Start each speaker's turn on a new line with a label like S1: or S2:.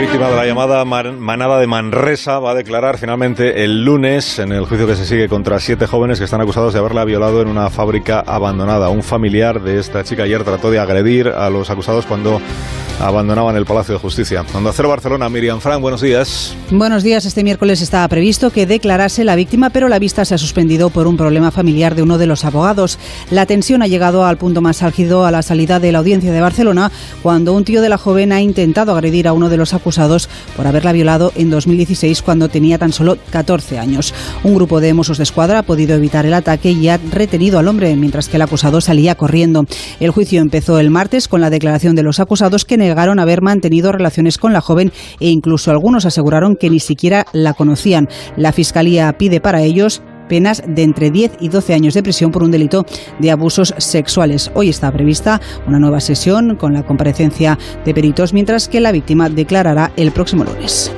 S1: víctima de la llamada manada de Manresa va a declarar finalmente el lunes en el juicio que se sigue contra siete jóvenes que están acusados de haberla violado en una fábrica abandonada. Un familiar de esta chica ayer trató de agredir a los acusados cuando abandonaban el Palacio de Justicia. Cuando Cero Barcelona, Miriam Frank, buenos días.
S2: Buenos días. Este miércoles estaba previsto que declarase la víctima, pero la vista se ha suspendido por un problema familiar de uno de los abogados. La tensión ha llegado al punto más álgido a la salida de la audiencia de Barcelona, cuando un tío de la joven ha intentado agredir a uno de los acusados por haberla violado en 2016 cuando tenía tan solo 14 años. Un grupo de Mossos de Escuadra ha podido evitar el ataque y ha retenido al hombre mientras que el acusado salía corriendo. El juicio empezó el martes con la declaración de los acusados que negaron haber mantenido relaciones con la joven e incluso algunos aseguraron que ni siquiera la conocían. La Fiscalía pide para ellos penas de entre 10 y 12 años de prisión por un delito de abusos sexuales. Hoy está prevista una nueva sesión con la comparecencia de peritos, mientras que la víctima declarará el próximo lunes.